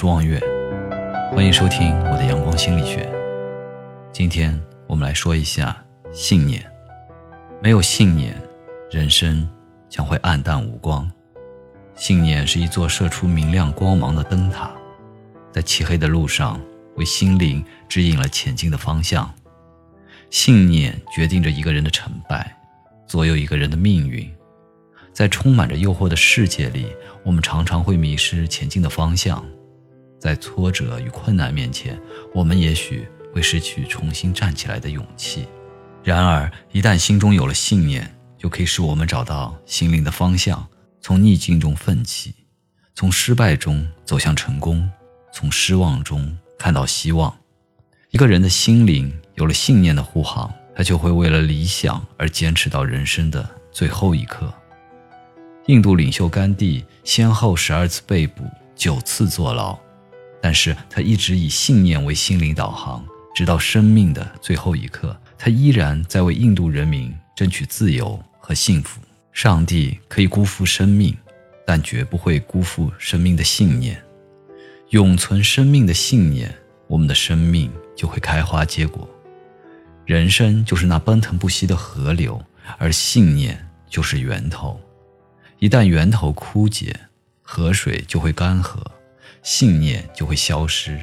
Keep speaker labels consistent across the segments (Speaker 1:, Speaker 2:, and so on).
Speaker 1: 是望月，欢迎收听我的阳光心理学。今天我们来说一下信念。没有信念，人生将会暗淡无光。信念是一座射出明亮光芒的灯塔，在漆黑的路上为心灵指引了前进的方向。信念决定着一个人的成败，左右一个人的命运。在充满着诱惑的世界里，我们常常会迷失前进的方向。在挫折与困难面前，我们也许会失去重新站起来的勇气。然而，一旦心中有了信念，就可以使我们找到心灵的方向，从逆境中奋起，从失败中走向成功，从失望中看到希望。一个人的心灵有了信念的护航，他就会为了理想而坚持到人生的最后一刻。印度领袖甘地先后十二次被捕，九次坐牢，但是他一直以信念为心灵导航，直到生命的最后一刻，他依然在为印度人民争取自由和幸福。上帝可以辜负生命，但绝不会辜负生命的信念。永存生命的信念，我们的生命就会开花结果。人生就是那奔腾不息的河流，而信念就是源头。一旦源头枯竭，河水就会干涸，信念就会消失，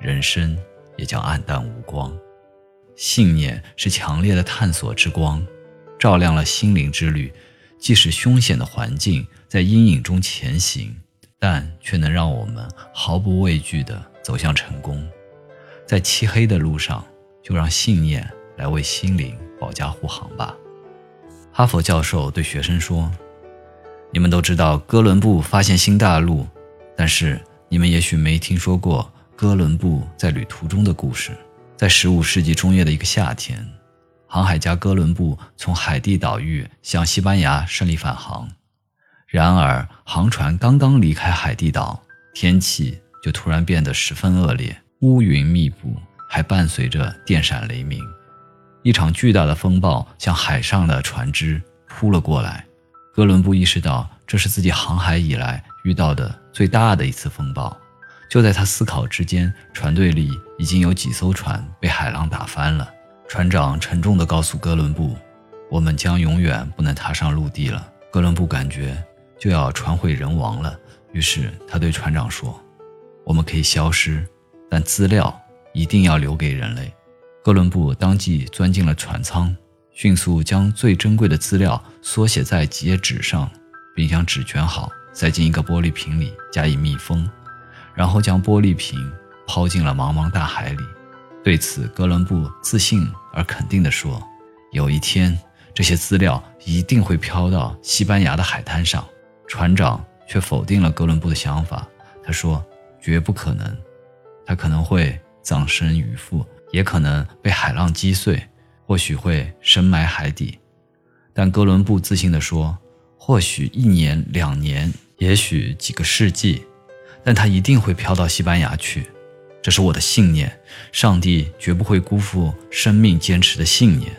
Speaker 1: 人生也将黯淡无光。信念是强烈的探索之光，照亮了心灵之旅。即使凶险的环境在阴影中前行，但却能让我们毫不畏惧地走向成功。在漆黑的路上，就让信念来为心灵保驾护航吧。哈佛教授对学生说。你们都知道哥伦布发现新大陆，但是你们也许没听说过哥伦布在旅途中的故事。在15世纪中叶的一个夏天，航海家哥伦布从海地岛屿向西班牙顺利返航。然而，航船刚刚离开海地岛，天气就突然变得十分恶劣，乌云密布，还伴随着电闪雷鸣。一场巨大的风暴向海上的船只扑了过来。哥伦布意识到这是自己航海以来遇到的最大的一次风暴。就在他思考之间，船队里已经有几艘船被海浪打翻了。船长沉重地告诉哥伦布：“我们将永远不能踏上陆地了。”哥伦布感觉就要船毁人亡了，于是他对船长说：“我们可以消失，但资料一定要留给人类。”哥伦布当即钻进了船舱。迅速将最珍贵的资料缩写在几页纸上，并将纸卷好，塞进一个玻璃瓶里加以密封，然后将玻璃瓶抛进了茫茫大海里。对此，哥伦布自信而肯定地说：“有一天，这些资料一定会飘到西班牙的海滩上。”船长却否定了哥伦布的想法，他说：“绝不可能，他可能会葬身鱼腹，也可能被海浪击碎。”或许会深埋海底，但哥伦布自信地说：“或许一年、两年，也许几个世纪，但他一定会飘到西班牙去。这是我的信念，上帝绝不会辜负生命坚持的信念。”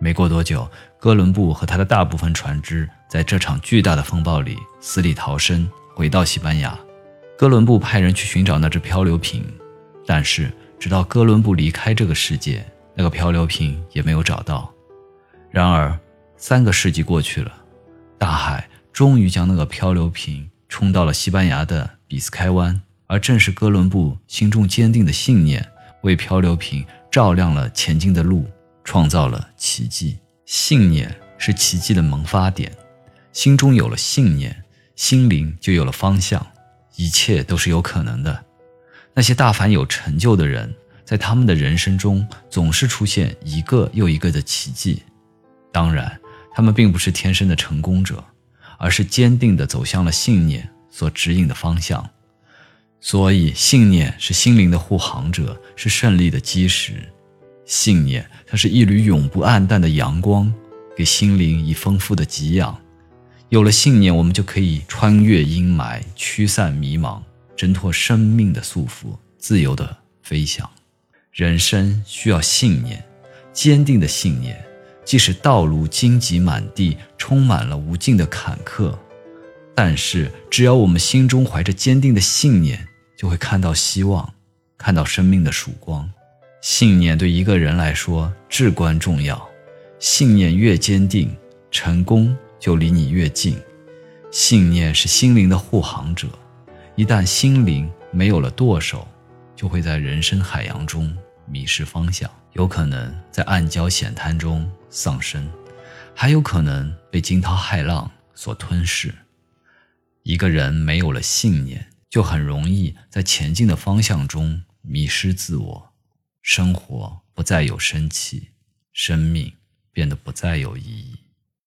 Speaker 1: 没过多久，哥伦布和他的大部分船只在这场巨大的风暴里死里逃生，回到西班牙。哥伦布派人去寻找那只漂流瓶，但是直到哥伦布离开这个世界。那个漂流瓶也没有找到。然而，三个世纪过去了，大海终于将那个漂流瓶冲到了西班牙的比斯开湾，而正是哥伦布心中坚定的信念，为漂流瓶照亮了前进的路，创造了奇迹。信念是奇迹的萌发点，心中有了信念，心灵就有了方向，一切都是有可能的。那些大凡有成就的人。在他们的人生中，总是出现一个又一个的奇迹。当然，他们并不是天生的成功者，而是坚定地走向了信念所指引的方向。所以，信念是心灵的护航者，是胜利的基石。信念，它是一缕永不暗淡的阳光，给心灵以丰富的给养。有了信念，我们就可以穿越阴霾，驱散迷茫，挣脱生命的束缚，自由地飞翔。人生需要信念，坚定的信念。即使道路荆棘满地，充满了无尽的坎坷，但是只要我们心中怀着坚定的信念，就会看到希望，看到生命的曙光。信念对一个人来说至关重要，信念越坚定，成功就离你越近。信念是心灵的护航者，一旦心灵没有了舵手，就会在人生海洋中迷失方向，有可能在暗礁险滩中丧生，还有可能被惊涛骇浪所吞噬。一个人没有了信念，就很容易在前进的方向中迷失自我，生活不再有生气，生命变得不再有意义。